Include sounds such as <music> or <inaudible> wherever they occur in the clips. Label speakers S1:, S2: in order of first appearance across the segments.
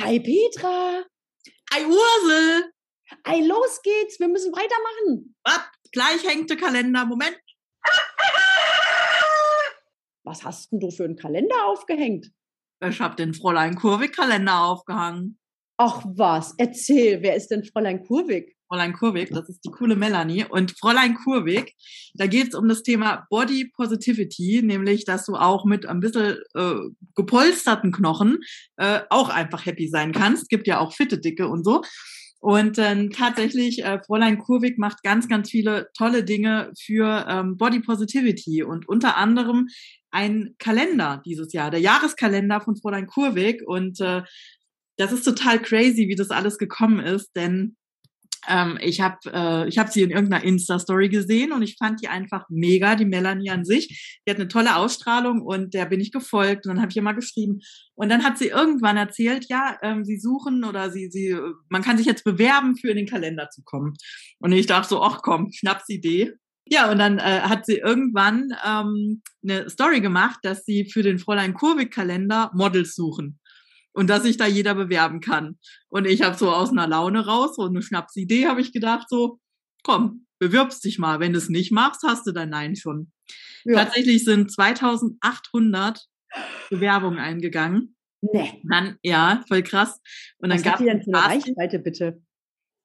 S1: Ei, Petra.
S2: Ei, Ursel.
S1: Ei, los geht's. Wir müssen weitermachen.
S2: Was? Gleich hängt der Kalender. Moment. <laughs>
S1: Was hast denn du für einen Kalender aufgehängt?
S2: Ich habe den Fräulein Kurvik-Kalender aufgehangen.
S1: Ach was, erzähl, wer ist denn Fräulein Kurvik?
S2: Fräulein Kurvik, das ist die coole Melanie. Und Fräulein Kurvik, da geht es um das Thema Body Positivity, nämlich, dass du auch mit ein bisschen äh, gepolsterten Knochen äh, auch einfach happy sein kannst. Gibt ja auch fitte Dicke und so. Und ähm, tatsächlich, äh, Fräulein Kurvik macht ganz, ganz viele tolle Dinge für ähm, Body Positivity und unter anderem ein Kalender dieses Jahr, der Jahreskalender von Fräulein Kurvik. Und äh, das ist total crazy, wie das alles gekommen ist, denn ähm, ich habe äh, hab sie in irgendeiner Insta-Story gesehen und ich fand die einfach mega, die Melanie an sich. Die hat eine tolle Ausstrahlung und der bin ich gefolgt und dann habe ich ihr mal geschrieben. Und dann hat sie irgendwann erzählt, ja, ähm, sie suchen oder sie, sie, man kann sich jetzt bewerben, für in den Kalender zu kommen. Und ich dachte so, ach komm, Schnapsidee. Ja, und dann äh, hat sie irgendwann ähm, eine Story gemacht, dass sie für den Fräulein Kurvik-Kalender Models suchen und dass sich da jeder bewerben kann. Und ich habe so aus einer Laune raus, so eine Schnapsidee, habe ich gedacht, so, komm, bewirbst dich mal. Wenn du es nicht machst, hast du dein Nein schon. Ja. Tatsächlich sind 2800 Bewerbungen eingegangen.
S1: Nee.
S2: Dann, ja, voll krass.
S1: Und dann Was gab die denn für eine Reichweite, bitte?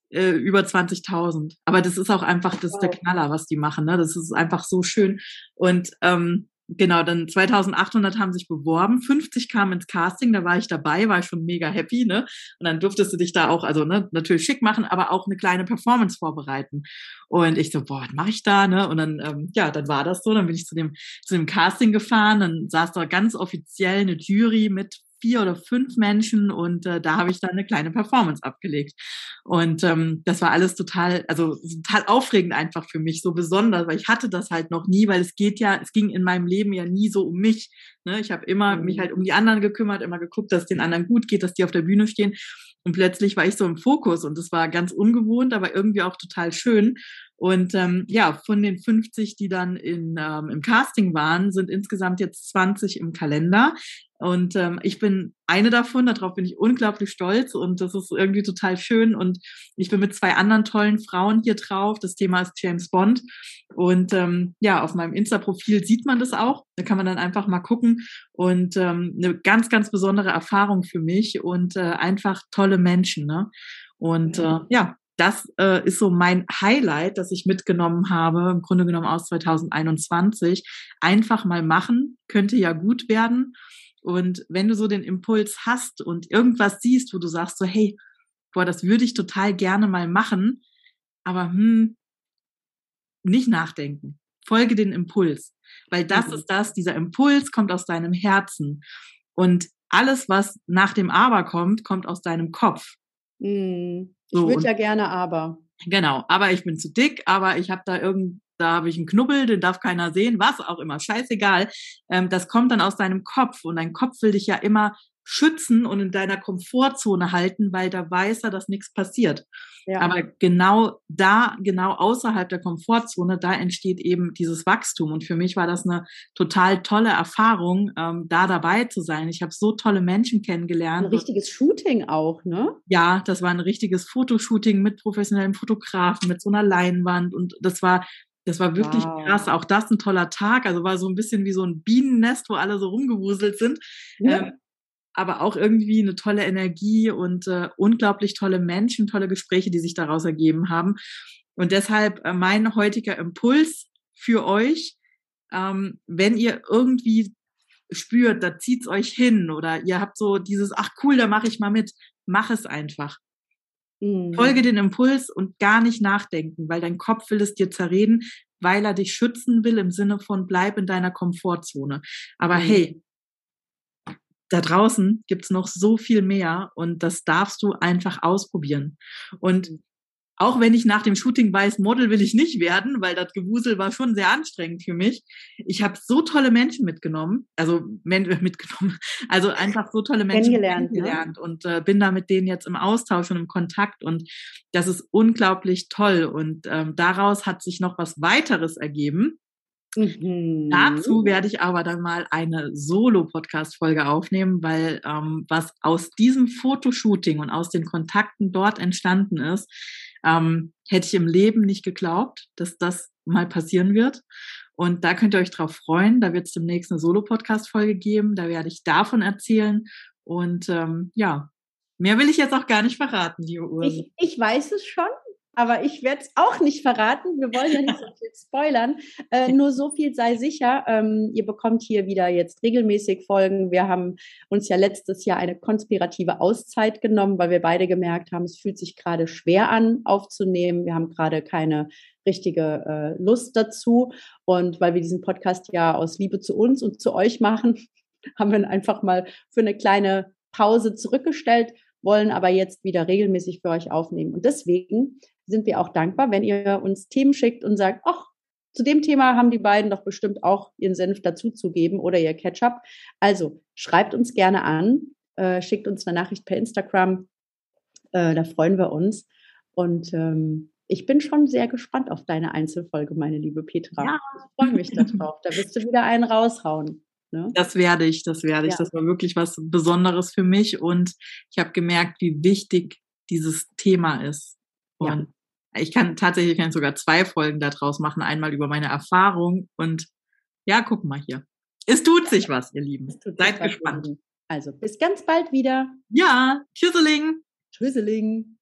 S2: Äh, über 20.000. Aber das ist auch einfach, das ist der Knaller, was die machen. Ne? Das ist einfach so schön. Und ähm, genau, dann 2800 haben sich beworben, 50 kamen ins Casting, da war ich dabei, war ich schon mega happy, ne? Und dann durftest du dich da auch, also ne, natürlich schick machen, aber auch eine kleine Performance vorbereiten. Und ich so, boah, was mache ich da, ne? Und dann, ähm, ja, dann war das so, dann bin ich zu dem, zu dem Casting gefahren, dann saß da ganz offiziell eine Jury mit vier oder fünf Menschen und äh, da habe ich dann eine kleine Performance abgelegt. Und ähm, das war alles total, also total aufregend einfach für mich, so besonders, weil ich hatte das halt noch nie, weil es geht ja, es ging in meinem Leben ja nie so um mich. Ne? Ich habe immer mhm. mich halt um die anderen gekümmert, immer geguckt, dass es den anderen gut geht, dass die auf der Bühne stehen. Und plötzlich war ich so im Fokus und das war ganz ungewohnt, aber irgendwie auch total schön. Und ähm, ja, von den 50, die dann in, ähm, im Casting waren, sind insgesamt jetzt 20 im Kalender. Und ähm, ich bin eine davon, darauf bin ich unglaublich stolz und das ist irgendwie total schön. Und ich bin mit zwei anderen tollen Frauen hier drauf. Das Thema ist James Bond. Und ähm, ja, auf meinem Insta-Profil sieht man das auch. Da kann man dann einfach mal gucken. Und ähm, eine ganz, ganz besondere Erfahrung für mich und äh, einfach tolle Menschen. Ne? Und äh, ja, das äh, ist so mein Highlight, das ich mitgenommen habe, im Grunde genommen aus 2021. Einfach mal machen, könnte ja gut werden. Und wenn du so den Impuls hast und irgendwas siehst, wo du sagst so, hey, boah, das würde ich total gerne mal machen, aber hm, nicht nachdenken. Folge den Impuls. Weil das mhm. ist das, dieser Impuls kommt aus deinem Herzen. Und alles, was nach dem Aber kommt, kommt aus deinem Kopf.
S1: Mhm. Ich so, würde ja gerne aber.
S2: Genau, aber ich bin zu dick, aber ich habe da irgend, da habe ich einen Knubbel, den darf keiner sehen, was auch immer, scheißegal. Ähm, das kommt dann aus deinem Kopf und dein Kopf will dich ja immer schützen und in deiner Komfortzone halten, weil da weiß er, dass nichts passiert. Ja. Aber genau da, genau außerhalb der Komfortzone, da entsteht eben dieses Wachstum. Und für mich war das eine total tolle Erfahrung, ähm, da dabei zu sein. Ich habe so tolle Menschen kennengelernt.
S1: Ein richtiges Shooting auch, ne?
S2: Ja, das war ein richtiges Fotoshooting mit professionellen Fotografen, mit so einer Leinwand. Und das war das war wirklich wow. krass. Auch das ein toller Tag. Also war so ein bisschen wie so ein Bienennest, wo alle so rumgewuselt sind. Ja. Ähm, aber auch irgendwie eine tolle Energie und äh, unglaublich tolle Menschen, tolle Gespräche, die sich daraus ergeben haben. Und deshalb äh, mein heutiger Impuls für euch, ähm, wenn ihr irgendwie spürt, da zieht's euch hin oder ihr habt so dieses, ach cool, da mache ich mal mit, mach es einfach. Mhm. Folge den Impuls und gar nicht nachdenken, weil dein Kopf will es dir zerreden, weil er dich schützen will im Sinne von bleib in deiner Komfortzone. Aber mhm. hey, da draußen gibt's noch so viel mehr und das darfst du einfach ausprobieren. Und auch wenn ich nach dem Shooting weiß, Model will ich nicht werden, weil das Gewusel war schon sehr anstrengend für mich. Ich habe so tolle Menschen mitgenommen, also mitgenommen, <laughs> also einfach so tolle Menschen kennengelernt, ne? kennengelernt ne? und äh, bin da mit denen jetzt im Austausch und im Kontakt und das ist unglaublich toll und ähm, daraus hat sich noch was weiteres ergeben Mhm. Dazu werde ich aber dann mal eine Solo-Podcast-Folge aufnehmen, weil ähm, was aus diesem Fotoshooting und aus den Kontakten dort entstanden ist, ähm, hätte ich im Leben nicht geglaubt, dass das mal passieren wird. Und da könnt ihr euch drauf freuen. Da wird es demnächst eine Solo-Podcast-Folge geben. Da werde ich davon erzählen. Und ähm, ja, mehr will ich jetzt auch gar nicht verraten, liebe Uhr.
S1: Ich, ich weiß es schon. Aber ich werde es auch nicht verraten. Wir wollen ja nicht so viel <laughs> spoilern. Äh, nur so viel sei sicher. Ähm, ihr bekommt hier wieder jetzt regelmäßig Folgen. Wir haben uns ja letztes Jahr eine konspirative Auszeit genommen, weil wir beide gemerkt haben, es fühlt sich gerade schwer an, aufzunehmen. Wir haben gerade keine richtige äh, Lust dazu. Und weil wir diesen Podcast ja aus Liebe zu uns und zu euch machen, <laughs> haben wir ihn einfach mal für eine kleine Pause zurückgestellt wollen aber jetzt wieder regelmäßig für euch aufnehmen. Und deswegen sind wir auch dankbar, wenn ihr uns Themen schickt und sagt, ach, zu dem Thema haben die beiden doch bestimmt auch ihren Senf dazuzugeben oder ihr Ketchup. Also schreibt uns gerne an, äh, schickt uns eine Nachricht per Instagram. Äh, da freuen wir uns. Und ähm, ich bin schon sehr gespannt auf deine Einzelfolge, meine liebe Petra. Ja. Ich freue mich darauf. Da wirst du wieder einen raushauen.
S2: Ne? Das werde ich, das werde ich. Ja. Das war wirklich was Besonderes für mich und ich habe gemerkt, wie wichtig dieses Thema ist. Und ja. ich kann tatsächlich kann sogar zwei Folgen daraus machen. Einmal über meine Erfahrung und ja, guck mal hier. Es tut sich was, ihr Lieben. Seid gespannt.
S1: Also bis ganz bald wieder.
S2: Ja, tschüsseling.
S1: Tschüsseling.